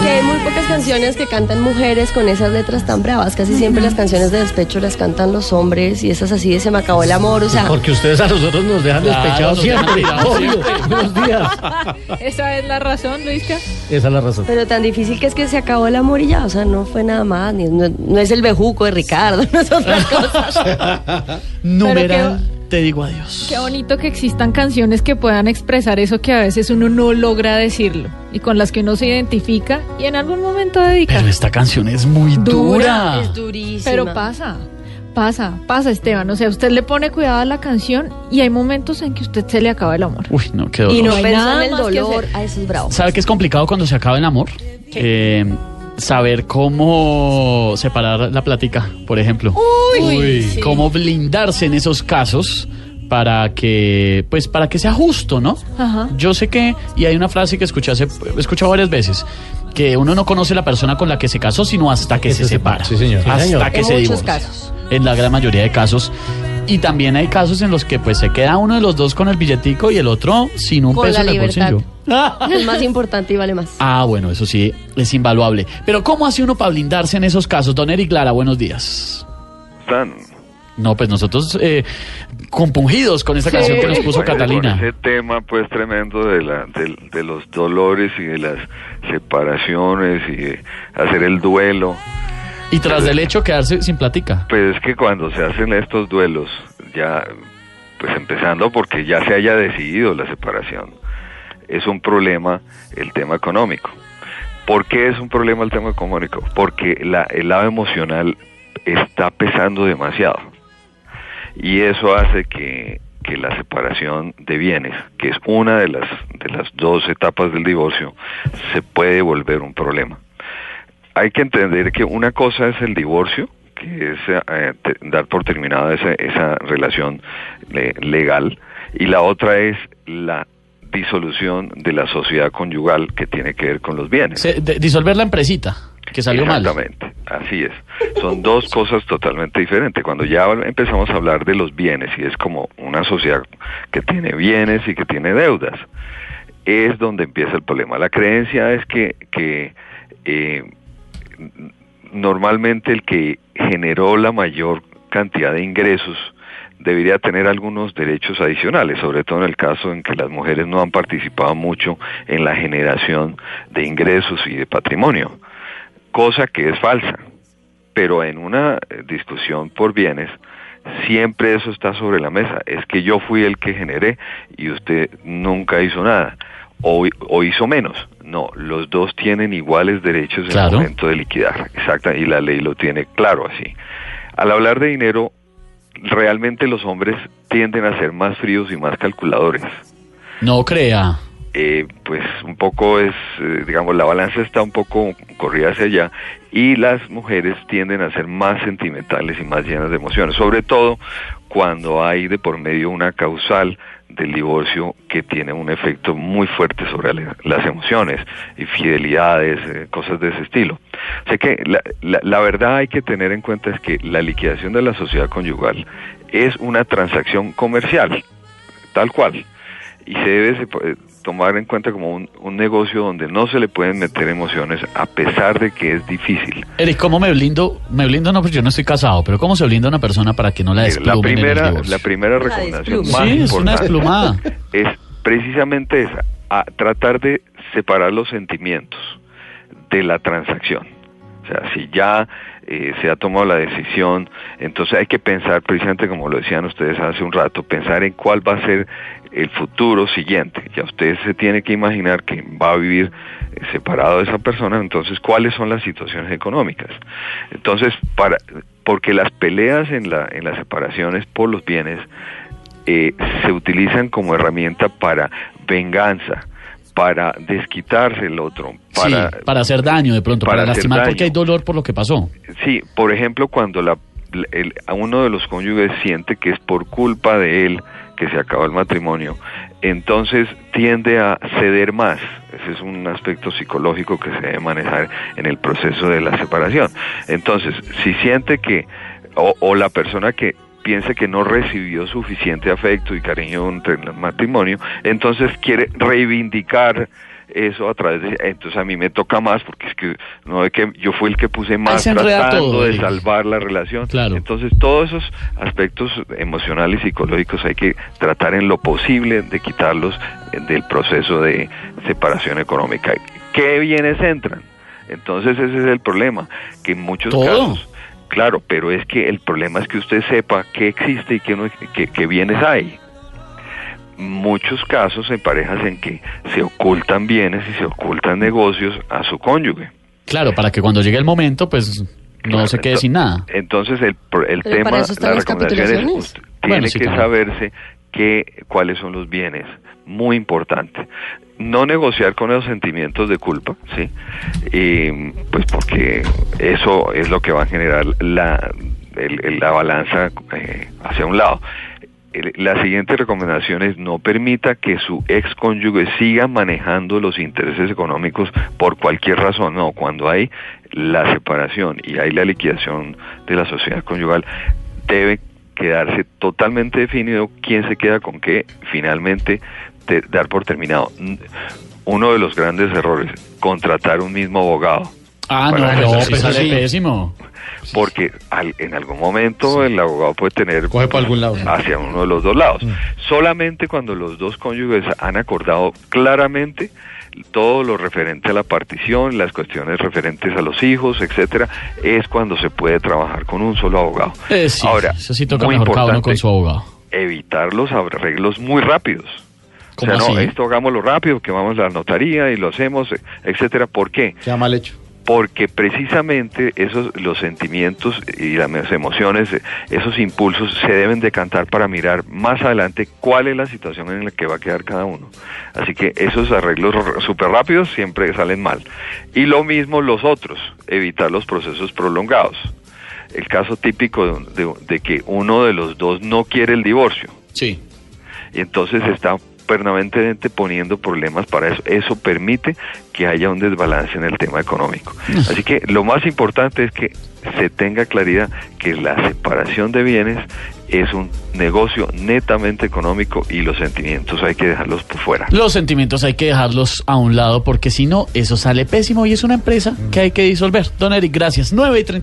Que hay muy pocas canciones que cantan mujeres con esas letras tan bravas. Casi siempre las canciones de despecho las cantan los hombres y esas así de se me acabó el amor. O sea, Porque ustedes a nosotros nos dejan despechados siempre. obvio. Buenos días. Esa es la razón, Luisca. Esa es la razón. pero tan difícil que es que se acabó el amor y ya. O sea, no fue nada más. ni- no, no es el bejuco de Ricardo, no es otra cosa. Numeral, te digo adiós. Qué bonito que existan canciones que puedan expresar eso que a veces uno no logra decirlo y con las que uno se identifica y en algún momento dedica. Pero esta canción es muy dura. Es durísima. Pero pasa, pasa, pasa, Esteban. O sea, usted le pone cuidado a la canción y hay momentos en que usted se le acaba el amor. Uy, no, qué dolor. Y no No hay nada en el más que dolor. A eso es bravo. ¿Sabe qué es complicado cuando se acaba el amor? Eh, saber cómo separar la plática, por ejemplo. Uy, sí. Cómo blindarse en esos casos para que, pues, para que sea justo, ¿no? Ajá. Yo sé que, y hay una frase que escuché hace, he escuchado varias veces, que uno no conoce la persona con la que se casó, sino hasta que se separa. Sí, señor. Sí, Hasta señor. que En se muchos divorcia. casos. En la gran mayoría de casos. Y también hay casos en los que pues se queda uno de los dos con el billetico y el otro sin un Con peso la en el libertad. bolsillo. Es más importante y vale más. Ah, bueno, eso sí es invaluable. Pero ¿cómo hace uno para blindarse en esos casos? Don Eric Lara, buenos días. están? No, pues nosotros eh, compungidos con esta Sí. canción que nos puso Bueno, Catalina. Con ese tema pues tremendo de, la, de, de los dolores y de las separaciones y de hacer el duelo. Y tras del hecho quedarse sin platica. Pues es que cuando se hacen estos duelos, ya, pues empezando porque ya se haya decidido la separación, es un problema el tema económico. ¿Por qué es un problema el tema económico? Porque la, el lado emocional está pesando demasiado. Y eso hace que, que la separación de bienes, que es una de las, de las dos etapas del divorcio, se puede volver un problema. Hay que entender que una cosa es el divorcio, que es eh, te- dar por terminada esa, esa relación eh, legal, y la otra es la disolución de la sociedad conyugal que tiene que ver con los bienes. Se- de- disolver la empresita, que salió mal. Exactamente, así es. Son dos cosas totalmente diferentes. Cuando ya empezamos a hablar de los bienes, y es como una sociedad que tiene bienes y que tiene deudas, es donde empieza el problema. La creencia es que, que eh, normalmente el que generó la mayor cantidad de ingresos debería tener algunos derechos adicionales, sobre todo en el caso en que las mujeres no han participado mucho en la generación de ingresos y de patrimonio, cosa que es falsa. Pero en una eh, discusión por bienes, siempre eso está sobre la mesa. Es que yo fui el que generé y usted nunca hizo nada. O, o hizo menos. No, los dos tienen iguales derechos en el momento de liquidar. Exacta, y la ley lo tiene claro así. Al hablar de dinero, realmente los hombres tienden a ser más fríos y más calculadores. No crea. Eh, pues un poco es, eh, digamos, la balanza está un poco corrida hacia allá y las mujeres tienden a ser más sentimentales y más llenas de emociones, sobre todo cuando hay de por medio una causal del divorcio que tiene un efecto muy fuerte sobre la- las emociones, infidelidades, eh, cosas de ese estilo. O sea que la, la- la verdad hay que tener en cuenta es que la liquidación de la sociedad conyugal es una transacción comercial, tal cual, y se debe tomar en cuenta como un, un negocio donde no se le pueden meter emociones a pesar de que es difícil. Eric, ¿cómo me blindo? Me blindo no, porque yo no estoy casado, pero ¿cómo se blinda una persona para que no la la desplumen en el primera, la primera La recomendación más Sí, es una desplumada. es precisamente esa, a tratar de separar los sentimientos de la transacción. Sea, si ya eh, se ha tomado la decisión, entonces hay que pensar, precisamente como lo decían ustedes hace un rato, pensar en cuál va a ser el futuro siguiente. Ya usted se tiene que imaginar que va a vivir eh, separado de esa persona, entonces cuáles son las situaciones económicas. Entonces, para porque las peleas en la en las separaciones por los bienes eh, se utilizan como herramienta para venganza, para desquitarse el otro, para, sí, para hacer daño de pronto, para, lastimar porque hay dolor por lo que pasó. Sí, por ejemplo, cuando la, el- a uno de los cónyuges siente que es por culpa de él que se acabó el matrimonio, entonces tiende a ceder más. Ese es un aspecto psicológico que se debe manejar en el proceso de la separación. Entonces, si siente que, o, o la persona que piense que no recibió suficiente afecto y cariño entre el matrimonio, entonces quiere reivindicar eso a través de entonces a mí me toca más porque es que no es que yo fui el que puse más tratando todo, de salvar la relación Claro. entonces todos esos aspectos emocionales y psicológicos hay que tratar en lo posible de quitarlos del proceso de separación económica qué bienes entran entonces ese es el problema que en muchos Todo. casos claro pero es que el problema es que usted sepa qué existe y qué, no, qué, qué bienes hay muchos casos en parejas en que se ocultan bienes y se ocultan negocios a su cónyuge. Claro, para que cuando llegue el momento, pues no Claro, se quede ento- sin nada. Entonces el, pro- el Pero tema, la las recomendación es tiene Bueno, sí, que saberse que, cuáles son los bienes, muy importante. No negociar con los sentimientos de culpa, ¿sí? Y, pues porque eso es lo que va a generar la, la balanza eh, hacia un lado. La siguiente recomendación es no permita que su ex cónyuge siga manejando los intereses económicos por cualquier razón. No, cuando hay la separación y hay la liquidación de la sociedad conyugal, debe quedarse totalmente definido quién se queda con qué, finalmente te- dar por terminado. Uno de los grandes errores, contratar un mismo abogado Ah, no, no, eso pues sí. sale pésimo. porque al- en algún momento el abogado puede tener Coge para algún lado. hacia uno de los dos lados. Solamente cuando los dos cónyuges han acordado claramente todo lo referente a la partición, las cuestiones referentes a los hijos, etcétera, es cuando se puede trabajar con un solo abogado. Eh, sí, Ahora, eso sí toca muy mejor cada uno importante, con su abogado. evitar los arreglos muy rápidos. O ¿Cómo sea, no, así? esto hagámoslo rápido, que vamos a la notaría y lo hacemos, etcétera. ¿Por qué? Queda mal hecho. Porque precisamente esos los sentimientos y las emociones, esos impulsos se deben decantar para mirar más adelante cuál es la situación en la que va a quedar cada uno. Así que esos arreglos súper rápidos siempre salen mal. Y lo mismo los otros, evitar los procesos prolongados. El caso típico de, de- de que uno de los dos no quiere el divorcio Sí. y entonces está permanentemente poniendo problemas para eso. Eso permite que haya un desbalance en el tema económico. Así que lo más importante es que se tenga claridad que la separación de bienes es un negocio netamente económico y los sentimientos hay que dejarlos por fuera. Los sentimientos hay que dejarlos a un lado porque si no, eso sale pésimo y es una empresa que hay que disolver. Don Eric, gracias. 9 y 30.